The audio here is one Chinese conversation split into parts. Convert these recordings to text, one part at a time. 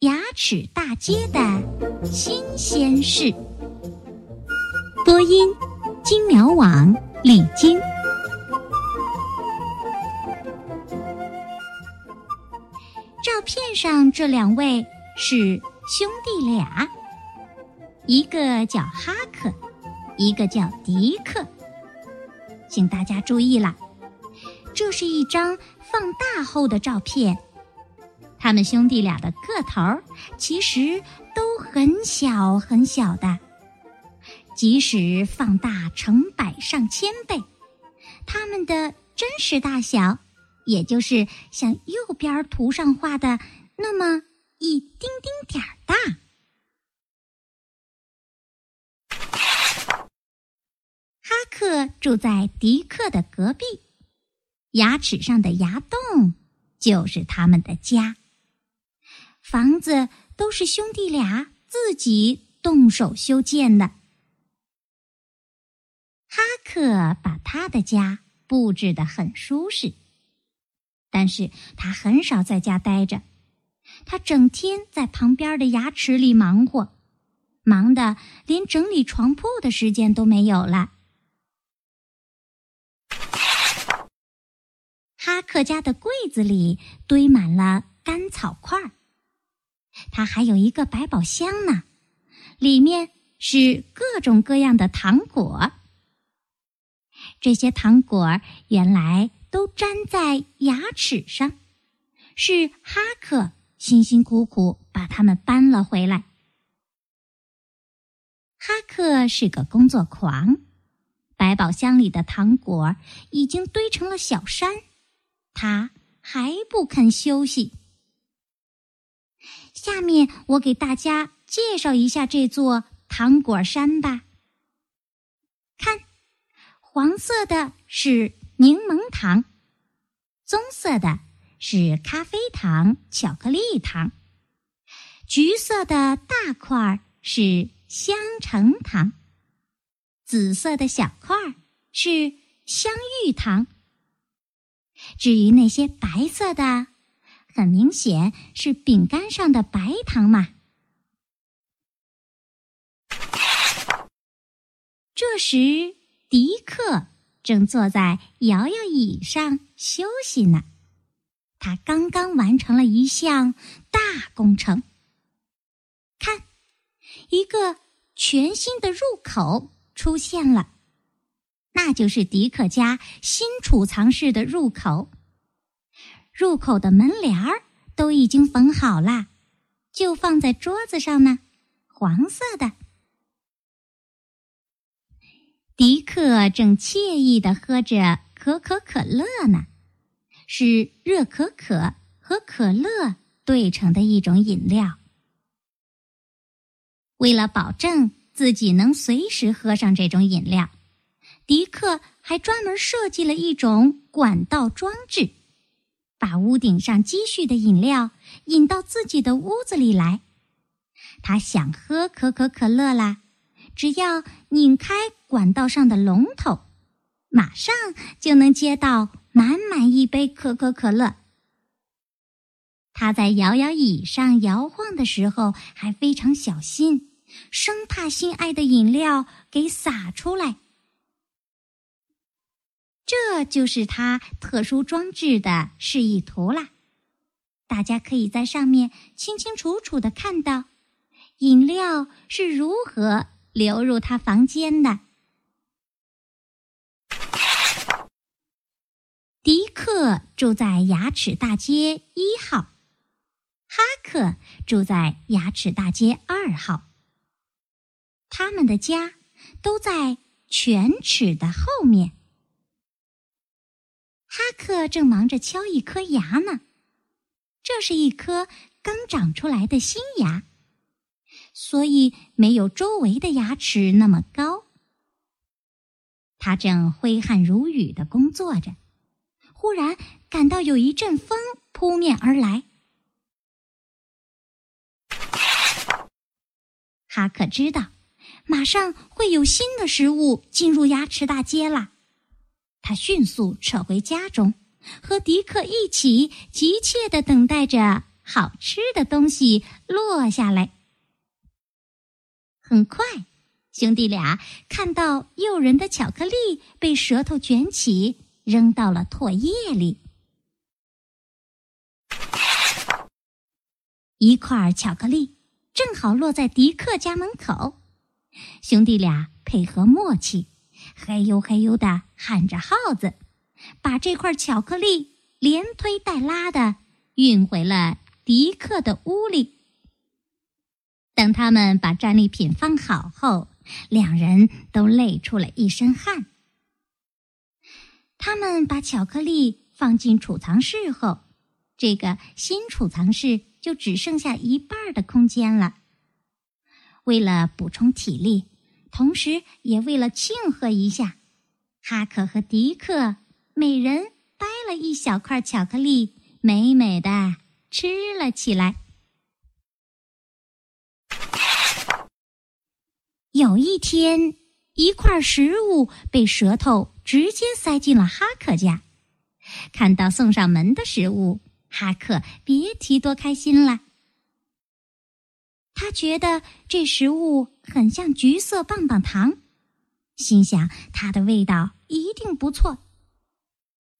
牙齿大街的新鲜事。播音：金苗网李晶。照片上这两位是兄弟俩，一个叫哈克，一个叫迪克。请大家注意了，这是一张放大后的照片。他们兄弟俩的个头其实都很小很小的，即使放大成百上千倍，他们的真实大小，也就是像右边图上画的那么一丁丁点儿大。哈克住在迪克的隔壁，牙齿上的牙洞就是他们的家。房子都是兄弟俩自己动手修建的。哈克把他的家布置得很舒适，但是他很少在家待着，他整天在旁边的牙齿里忙活，忙得连整理床铺的时间都没有了。哈克家的柜子里堆满了干草块儿。他还有一个百宝箱呢，里面是各种各样的糖果。这些糖果原来都粘在牙齿上，是哈克辛辛苦苦把它们搬了回来。哈克是个工作狂，百宝箱里的糖果已经堆成了小山，他还不肯休息。下面我给大家介绍一下这座糖果山吧。看，黄色的是柠檬糖，棕色的是咖啡糖、巧克力糖，橘色的大块儿是香橙糖，紫色的小块儿是香芋糖。至于那些白色的，很明显是饼干上的白糖嘛。这时，迪克正坐在摇摇椅上休息呢。他刚刚完成了一项大工程。看，一个全新的入口出现了，那就是迪克家新储藏室的入口。入口的门帘儿都已经缝好了，就放在桌子上呢，黄色的。迪克正惬意的喝着可口可乐呢，是热可可和可乐兑成的一种饮料。为了保证自己能随时喝上这种饮料，迪克还专门设计了一种管道装置。把屋顶上积蓄的饮料引到自己的屋子里来。他想喝可口可乐啦，只要拧开管道上的龙头，马上就能接到满满一杯可口可乐。他在摇摇椅上摇晃的时候还非常小心，生怕心爱的饮料给洒出来。这就是它特殊装置的示意图啦，大家可以在上面清清楚楚的看到，饮料是如何流入他房间的。迪克住在牙齿大街一号，哈克住在牙齿大街二号，他们的家都在犬齿的后面。哈克正忙着敲一颗牙呢，这是一颗刚长出来的新牙，所以没有周围的牙齿那么高。他正挥汗如雨的工作着，忽然感到有一阵风扑面而来。哈克知道，马上会有新的食物进入牙齿大街了。他迅速撤回家中，和迪克一起急切的等待着好吃的东西落下来。很快，兄弟俩看到诱人的巧克力被舌头卷起，扔到了唾液里。一块巧克力正好落在迪克家门口，兄弟俩配合默契，嘿呦嘿呦的喊着号子，把这块巧克力连推带拉的运回了迪克的屋里。等他们把战利品放好后，两人都累出了一身汗。他们把巧克力放进储藏室后，这个新储藏室。就只剩下一半的空间了。为了补充体力，同时也为了庆贺一下，哈克和迪克每人掰了一小块巧克力，美美的吃了起来。有一天，一块食物被舌头直接塞进了哈克家，看到送上门的食物。哈克别提多开心了。他觉得这食物很像橘色棒棒糖，心想它的味道一定不错，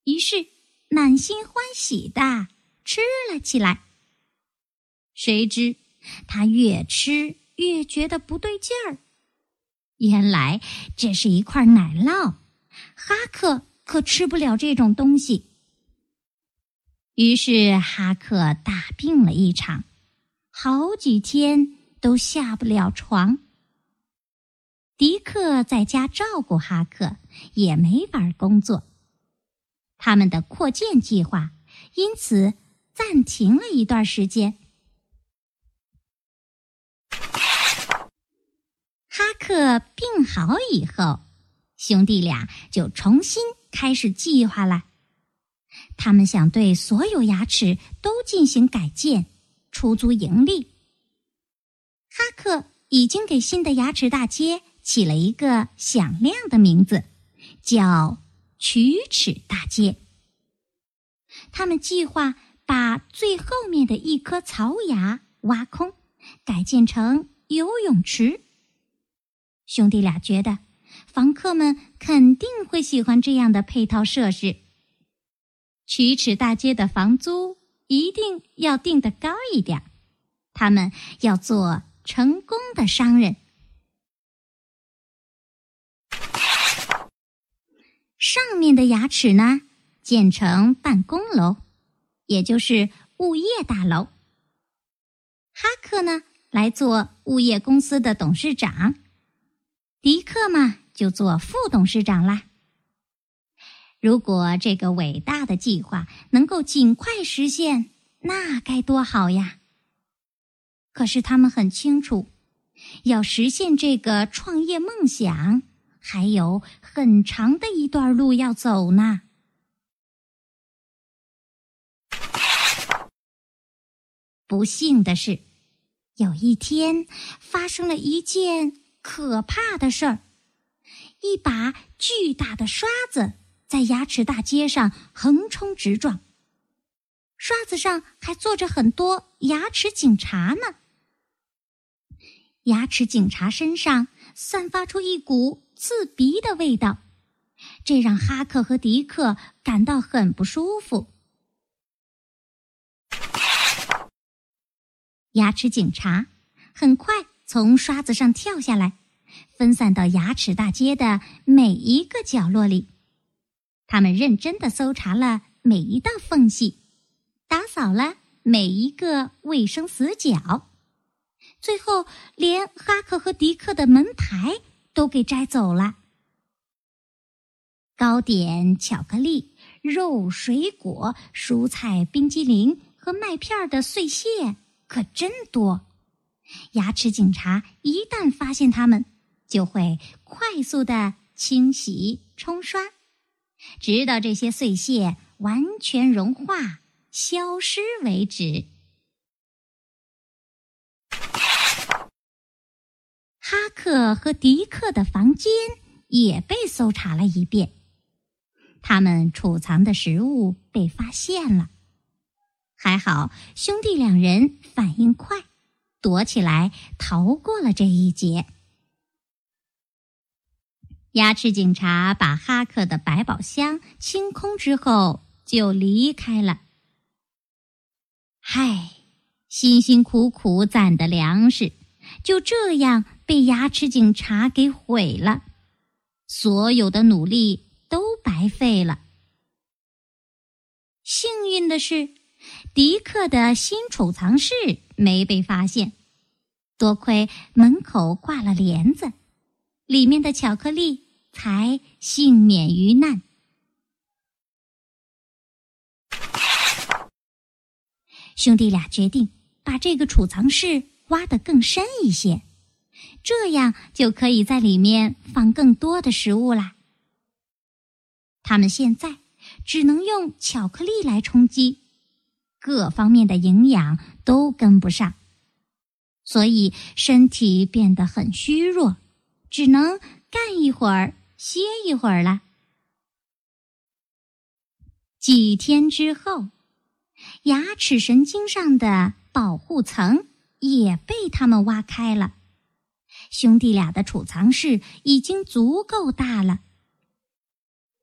于是满心欢喜的吃了起来。谁知他越吃越觉得不对劲儿，原来这是一块奶酪，哈克可吃不了这种东西。于是哈克大病了一场，好几天都下不了床。迪克在家照顾哈克，也没法工作。他们的扩建计划因此暂停了一段时间。哈克病好以后，兄弟俩就重新开始计划了。他们想对所有牙齿都进行改建，出租盈利。哈克已经给新的牙齿大街起了一个响亮的名字，叫“龋齿大街”。他们计划把最后面的一颗槽牙挖空，改建成游泳池。兄弟俩觉得，房客们肯定会喜欢这样的配套设施。龋齿大街的房租一定要定得高一点，他们要做成功的商人。上面的牙齿呢，建成办公楼，也就是物业大楼。哈克呢，来做物业公司的董事长，迪克嘛，就做副董事长啦。如果这个伟大的计划能够尽快实现，那该多好呀！可是他们很清楚，要实现这个创业梦想，还有很长的一段路要走呢。不幸的是，有一天发生了一件可怕的事儿：一把巨大的刷子。在牙齿大街上横冲直撞，刷子上还坐着很多牙齿警察呢。牙齿警察身上散发出一股刺鼻的味道，这让哈克和迪克感到很不舒服。牙齿警察很快从刷子上跳下来，分散到牙齿大街的每一个角落里。他们认真的搜查了每一道缝隙，打扫了每一个卫生死角，最后连哈克和迪克的门牌都给摘走了。糕点、巧克力、肉、水果、蔬菜、冰激凌和麦片的碎屑可真多。牙齿警察一旦发现它们，就会快速的清洗、冲刷。直到这些碎屑完全融化、消失为止。哈克和迪克的房间也被搜查了一遍，他们储藏的食物被发现了。还好兄弟两人反应快，躲起来逃过了这一劫。牙齿警察把哈克的百宝箱清空之后，就离开了。嗨，辛辛苦苦攒的粮食就这样被牙齿警察给毁了，所有的努力都白费了。幸运的是，迪克的新储藏室没被发现，多亏门口挂了帘子，里面的巧克力才幸免于难。兄弟俩决定把这个储藏室挖得更深一些，这样就可以在里面放更多的食物啦。他们现在只能用巧克力来充饥，各方面的营养都跟不上，所以身体变得很虚弱，只能干一会儿歇一会儿了。几天之后。牙齿神经上的保护层也被他们挖开了，兄弟俩的储藏室已经足够大了。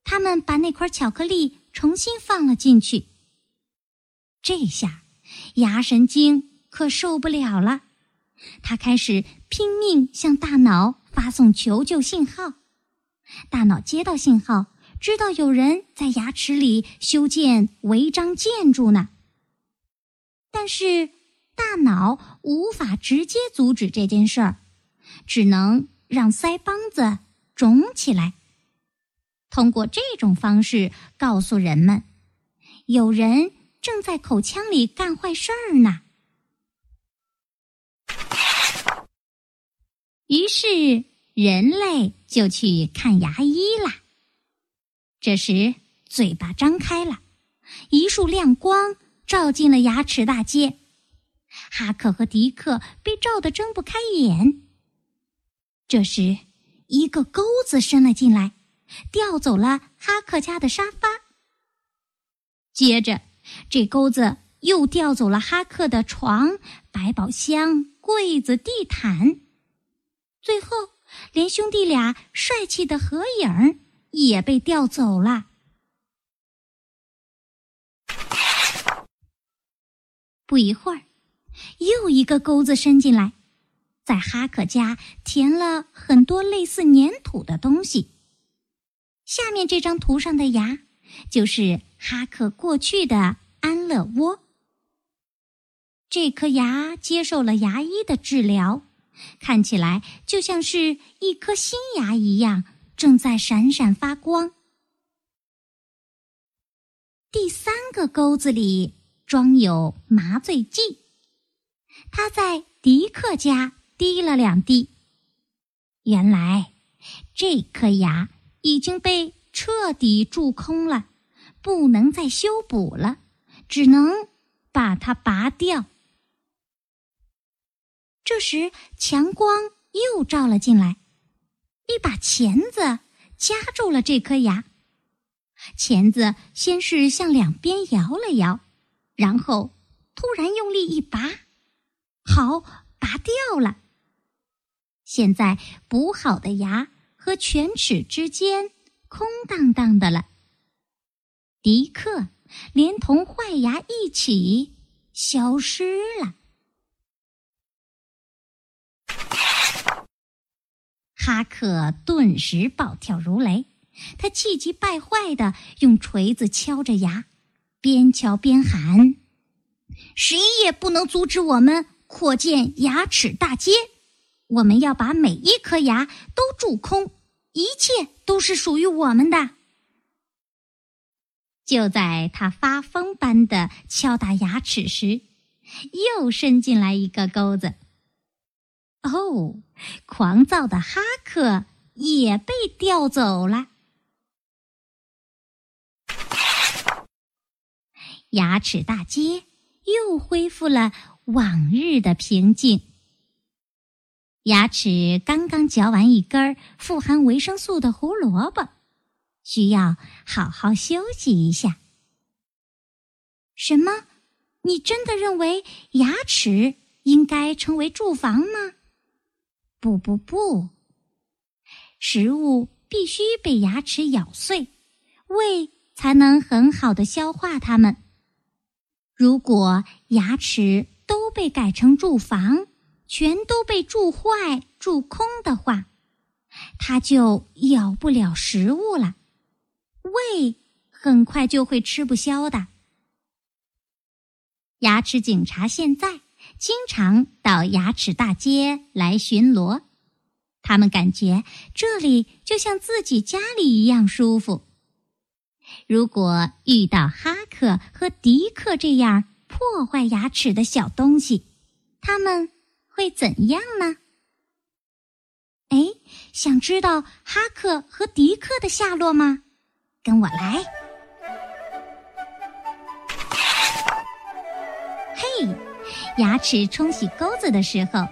他们把那块巧克力重新放了进去。这下，牙神经可受不了了，他开始拼命向大脑发送求救信号。大脑接到信号。知道有人在牙齿里修建违章建筑呢，但是大脑无法直接阻止这件事儿，只能让腮帮子肿起来，通过这种方式告诉人们，有人正在口腔里干坏事儿呢。于是人类就去看牙医啦。这时，嘴巴张开了，一束亮光照进了牙齿大街。哈克和迪克被照得睁不开眼。这时，一个钩子伸了进来，调走了哈克家的沙发。接着，这钩子又调走了哈克的床、百宝箱、柜子、地毯，最后，连兄弟俩帅气的合影也被调走了。不一会儿，又一个钩子伸进来，在哈克家填了很多类似粘土的东西。下面这张图上的牙，就是哈克过去的安乐窝。这颗牙接受了牙医的治疗，看起来就像是一颗新牙一样。正在闪闪发光。第三个钩子里装有麻醉剂，他在迪克家滴了两滴。原来这颗牙已经被彻底蛀空了，不能再修补了，只能把它拔掉。这时，强光又照了进来。一把钳子夹住了这颗牙，钳子先是向两边摇了摇，然后突然用力一拔，好，拔掉了。现在补好的牙和犬齿之间空荡荡的了。迪克连同坏牙一起消失了。哈克顿时暴跳如雷，他气急败坏的用锤子敲着牙，边敲边喊：“谁也不能阻止我们扩建牙齿大街！我们要把每一颗牙都蛀空，一切都是属于我们的！”就在他发疯般的敲打牙齿时，又伸进来一个钩子。哦，狂躁的哈克也被调走了。牙齿大街又恢复了往日的平静。牙齿刚刚嚼完一根富含维生素的胡萝卜，需要好好休息一下。什么？你真的认为牙齿应该成为住房吗？不不不，食物必须被牙齿咬碎，胃才能很好的消化它们。如果牙齿都被改成住房，全都被蛀坏、蛀空的话，它就咬不了食物了，胃很快就会吃不消的。牙齿警察现在经常到牙齿大街来巡逻，他们感觉这里就像自己家里一样舒服。如果遇到哈克和迪克这样破坏牙齿的小东西，他们会怎样呢？哎，想知道哈克和迪克的下落吗？跟我来。嘿，牙齿冲洗钩子的时候，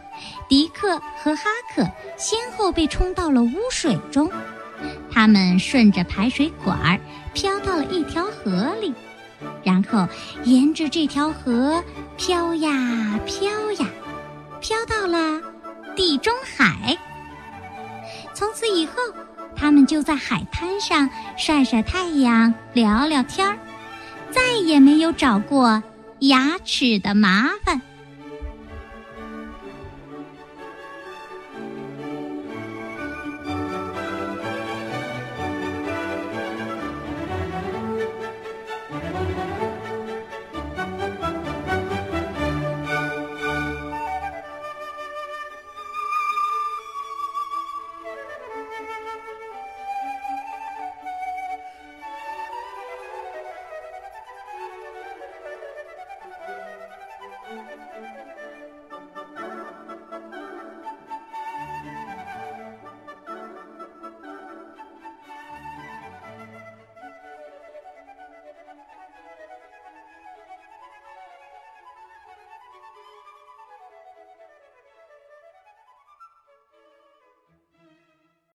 迪克和哈克先后被冲到了污水中。他们顺着排水管儿飘到了一条河里，然后沿着这条河飘呀飘呀，飘到了地中海。从此以后，他们就在海滩上晒晒太阳、聊聊天儿，再也没有找过牙齿的麻烦。